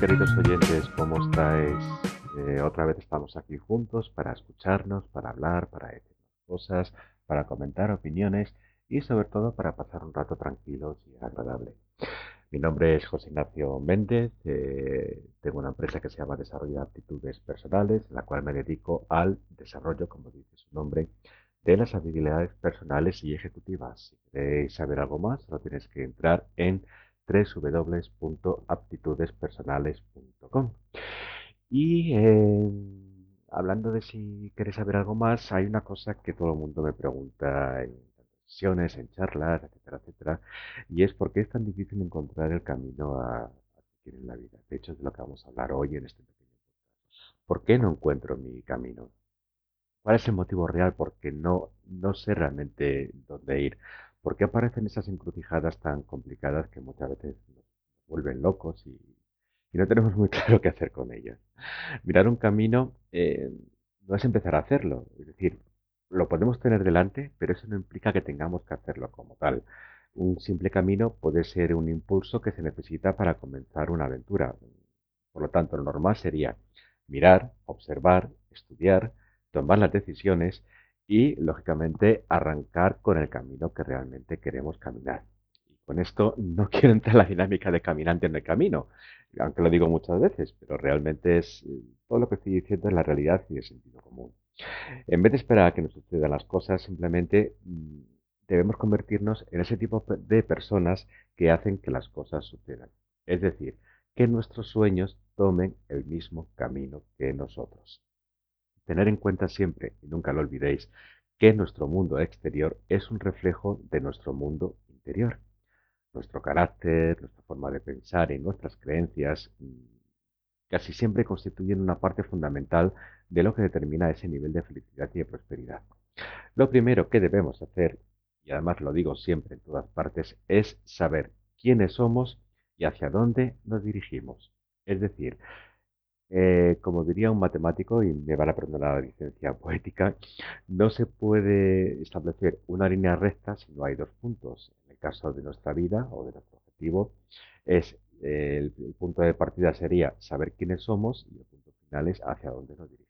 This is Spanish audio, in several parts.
queridos oyentes, ¿cómo estáis? Eh, otra vez estamos aquí juntos para escucharnos, para hablar, para decir cosas, para comentar opiniones y sobre todo para pasar un rato tranquilo y agradable. Mi nombre es José Ignacio Méndez, eh, tengo una empresa que se llama Desarrollo de Aptitudes Personales, en la cual me dedico al desarrollo, como dice su nombre, de las habilidades personales y ejecutivas. Si queréis saber algo más, solo tienes que entrar en www.aptitudespersonales.com. Y eh, hablando de si queréis saber algo más, hay una cosa que todo el mundo me pregunta en sesiones, en charlas, etcétera, etcétera, y es por qué es tan difícil encontrar el camino a, a en la vida. De hecho, es de lo que vamos a hablar hoy en este pequeño podcast. ¿Por qué no encuentro mi camino? ¿Cuál es el motivo real? Porque no, no sé realmente dónde ir. ¿Por qué aparecen esas encrucijadas tan complicadas que muchas veces nos vuelven locos y, no tenemos muy claro qué hacer con ellas? Mirar un camino eh, no es empezar a hacerlo, es decir, lo podemos tener delante, pero eso no implica que tengamos que hacerlo como tal. Un simple camino puede ser un impulso que se necesita para comenzar una aventura. Por lo tanto, lo normal sería mirar, observar, estudiar, tomar las decisiones y, lógicamente, arrancar con el camino que realmente queremos caminar. Y con esto no quiero entrar en la dinámica de caminante en el camino, aunque lo digo muchas veces, pero realmente es eh, todo lo que estoy diciendo es la realidad y el sentido común. En vez de esperar a que nos sucedan las cosas, simplemente mm, debemos convertirnos en ese tipo de personas que hacen que las cosas sucedan. Es decir, que nuestros sueños tomen el mismo camino que nosotros. Tener en cuenta siempre, y nunca lo olvidéis, que nuestro mundo exterior es un reflejo de nuestro mundo interior. Nuestro carácter, nuestra forma de pensar y nuestras creencias mm, casi siempre constituyen una parte fundamental de lo que determina ese nivel de felicidad y de prosperidad. Lo primero que debemos hacer, y además lo digo siempre en todas partes, es saber quiénes somos y hacia dónde nos dirigimos. Es decir, eh, como diría un matemático, y me van a la licencia poética, no se puede establecer una línea recta si no hay dos puntos. En el caso de nuestra vida o de nuestro objetivo, es eh, el, el, punto de partida sería saber quiénes somos y el punto final es hacia dónde nos dirigimos.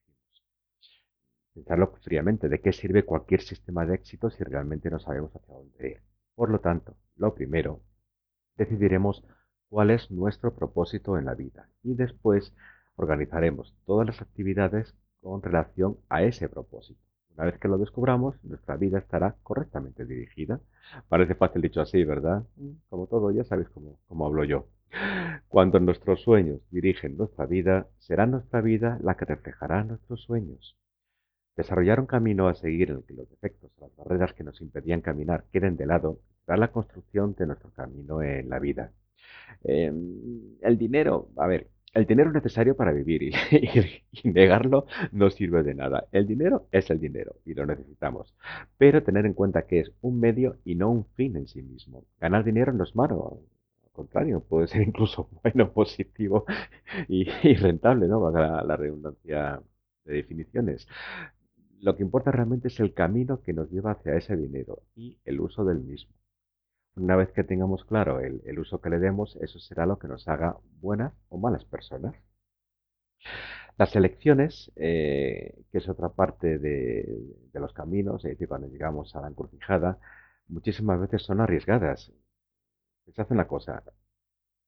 Pensarlo fríamente, ¿de qué sirve cualquier sistema de éxito si realmente no sabemos hacia dónde ir? Por lo tanto, lo primero, decidiremos cuál es nuestro propósito en la vida y después organizaremos todas las actividades con relación a ese propósito. Una vez que lo descubramos, nuestra vida estará correctamente dirigida. Parece fácil dicho así, ¿verdad? Como todo, ya sabéis cómo, cómo hablo yo. Cuando nuestros sueños dirigen nuestra vida, será nuestra vida la que reflejará nuestros sueños. Desarrollar un camino a seguir en el que los defectos o las barreras que nos impedían caminar queden de lado será la construcción de nuestro camino en la vida. Eh, el dinero, a ver, el dinero es necesario para vivir y, negarlo no sirve de nada. El dinero es el dinero y lo necesitamos. Pero tener en cuenta que es un medio y no un fin en sí mismo. Ganar dinero no es malo. Al contrario, puede ser incluso bueno, positivo y, y rentable, ¿no? Valga la, la redundancia de definiciones. Lo que importa realmente es el camino que nos lleva hacia ese dinero y el uso del mismo. Una vez que tengamos claro el, uso que le demos, eso será lo que nos haga buenas o malas personas. Las elecciones, eh, que es otra parte de, los caminos, es decir, cuando llegamos a la encrucijada, muchísimas veces son arriesgadas. Pensad una cosa,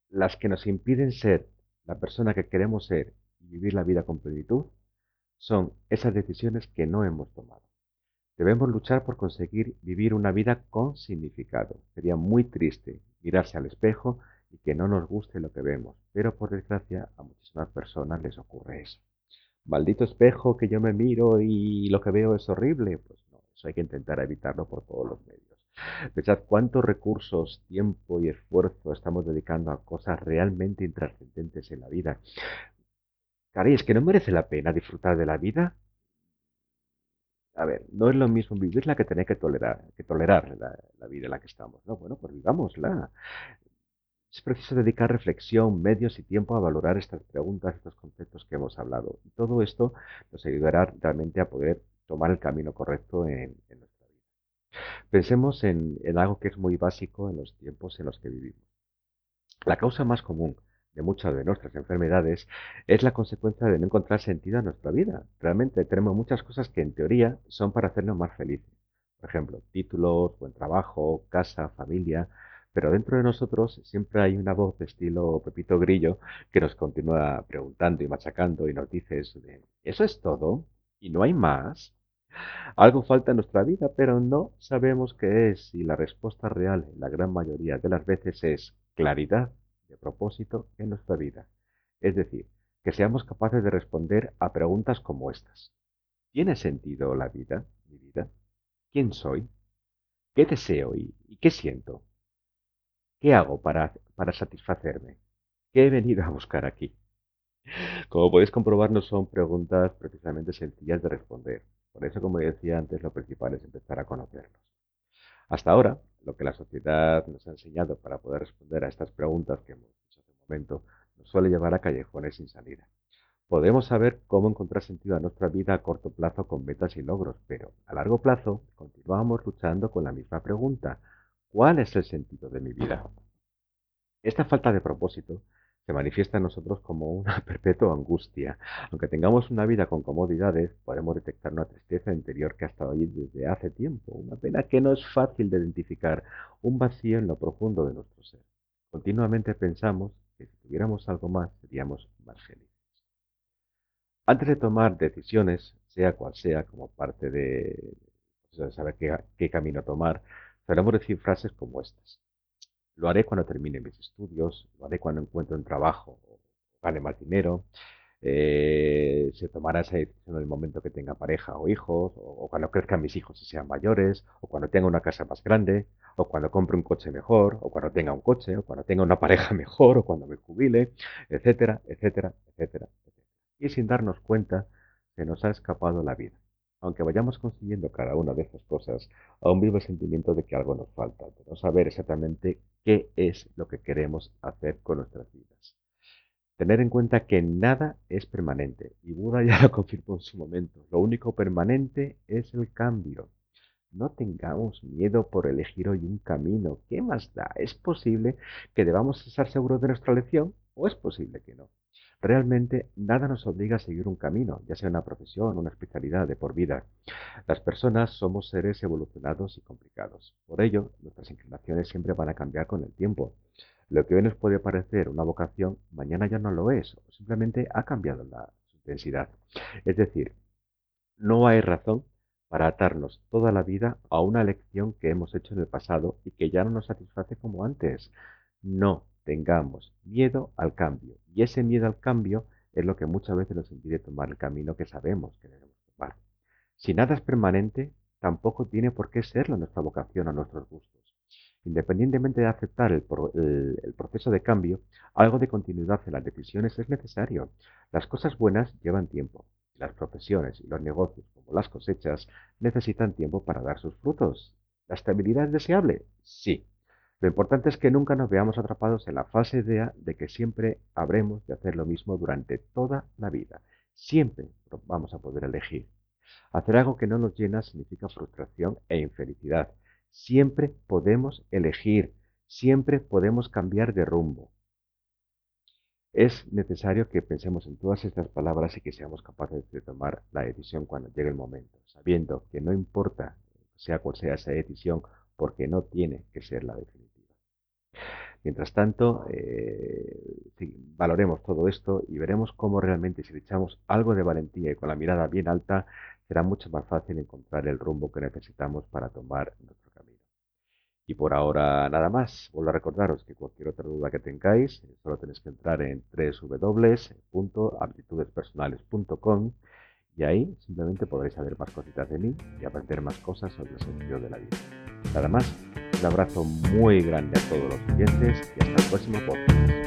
las que nos impiden ser la persona que queremos ser y vivir la vida con plenitud, son esas decisiones que no hemos tomado. Debemos luchar por conseguir vivir una vida con significado. Sería muy triste mirarse al espejo y que no nos guste lo que vemos, pero por desgracia a muchísimas personas les ocurre eso. Maldito espejo que yo me miro y lo que veo es horrible. Pues no, eso hay que intentar evitarlo por todos los medios. Pensad cuántos recursos, tiempo y esfuerzo estamos dedicando a cosas realmente intrascendentes en la vida. Caray, es que no merece la pena disfrutar de la vida a ver, no es lo mismo vivirla que tener que tolerar, que tolerar la, vida en la que estamos. No, bueno, pues vivámosla. Es preciso dedicar reflexión, medios y tiempo a valorar estas preguntas, estos conceptos que hemos hablado. Y todo esto nos ayudará realmente a poder tomar el camino correcto en, en nuestra vida. Pensemos en, en algo que es muy básico en los tiempos en los que vivimos. La causa más común de muchas de nuestras enfermedades es la consecuencia de no encontrar sentido a nuestra vida. Realmente tenemos muchas cosas que en teoría son para hacernos más felices. Por ejemplo, títulos, buen trabajo, casa, familia, pero dentro de nosotros siempre hay una voz de estilo Pepito Grillo que nos continúa preguntando y machacando y nos dice eso de, ¿eso es todo? ¿Y no hay más? Algo falta en nuestra vida, pero no sabemos qué es y la respuesta real en la gran mayoría de las veces es claridad propósito en nuestra vida. Es decir, que seamos capaces de responder a preguntas como estas. ¿Tiene sentido la vida, mi vida? ¿Quién soy? ¿Qué deseo y, qué siento? ¿Qué hago para, para satisfacerme? ¿Qué he venido a buscar aquí? Como podéis comprobar, no son preguntas precisamente sencillas de responder. Por eso, como decía antes, lo principal es empezar a conocerlos. Hasta ahora, lo que la sociedad nos ha enseñado para poder responder a estas preguntas que hemos hecho hace un momento, nos suele llevar a callejones sin salida. Podemos saber cómo encontrar sentido a nuestra vida a corto plazo con metas y logros, pero a largo plazo continuamos luchando con la misma pregunta. ¿Cuál es el sentido de mi vida? Esta falta de propósito se manifiesta en nosotros como una perpetua angustia. Aunque tengamos una vida con comodidades, podemos detectar una tristeza interior que ha estado ahí desde hace tiempo, una pena que no es fácil de identificar, un vacío en lo profundo de nuestro ser. Continuamente pensamos que si tuviéramos algo más seríamos más felices. Antes de tomar decisiones, sea cual sea, como parte de, saber qué, qué camino tomar, solemos decir frases como estas. Lo haré cuando termine mis estudios, lo haré cuando encuentre un trabajo o gane más dinero. Eh, se tomará esa decisión en el momento que tenga pareja o hijos, o, cuando crezcan mis hijos y sean mayores, o cuando tenga una casa más grande, o cuando compre un coche mejor, o cuando tenga un coche, o cuando tenga una pareja mejor, o cuando me jubile, etcétera, etcétera, etcétera. Y sin darnos cuenta, se nos ha escapado la vida. Aunque vayamos consiguiendo cada una de estas cosas, aún vivo el sentimiento de que algo nos falta, de no saber exactamente qué es lo que queremos hacer con nuestras vidas. Tener en cuenta que nada es permanente, y Buda ya lo confirmó en su momento, lo único permanente es el cambio. No tengamos miedo por elegir hoy un camino. ¿Qué más da? ¿Es posible que debamos estar seguros de nuestra elección o es posible que no? Realmente nada nos obliga a seguir un camino, ya sea una profesión, una especialidad de por vida. Las personas somos seres evolucionados y complicados. Por ello, nuestras inclinaciones siempre van a cambiar con el tiempo. Lo que hoy nos puede parecer una vocación, mañana ya no lo es, o simplemente ha cambiado la, intensidad. Es decir, no hay razón para atarnos toda la vida a una elección que hemos hecho en el pasado y que ya no nos satisface como antes. No, tengamos miedo al cambio. Y ese miedo al cambio es lo que muchas veces nos impide tomar el camino que sabemos que debemos tomar. Si nada es permanente, tampoco tiene por qué serlo nuestra vocación o nuestros gustos. Independientemente de aceptar el, el, proceso de cambio, algo de continuidad en las decisiones es necesario. Las cosas buenas llevan tiempo. Las profesiones y los negocios, como las cosechas, necesitan tiempo para dar sus frutos. ¿La estabilidad es deseable? Sí, lo importante es que nunca nos veamos atrapados en la falsa idea de que siempre habremos de hacer lo mismo durante toda la vida. Siempre vamos a poder elegir. Hacer algo que no nos llena significa frustración e infelicidad. Siempre podemos elegir, siempre podemos cambiar de rumbo. Es necesario que pensemos en todas estas palabras y que seamos capaces de tomar la decisión cuando llegue el momento, sabiendo que no importa sea cual sea esa decisión, porque no tiene que ser la definitiva. Mientras tanto, eh, valoremos todo esto y veremos cómo realmente si echamos algo de valentía y con la mirada bien alta, será mucho más fácil encontrar el rumbo que necesitamos para tomar nuestro camino. Y por ahora nada más. Vuelvo a recordaros que cualquier otra duda que tengáis, solo tenéis que entrar en www.aptitudespersonales.com y ahí simplemente podréis saber más cositas de mí y aprender más cosas sobre el sentido de la vida. Nada más, un abrazo muy grande a todos los oyentes y hasta el próximo podcast.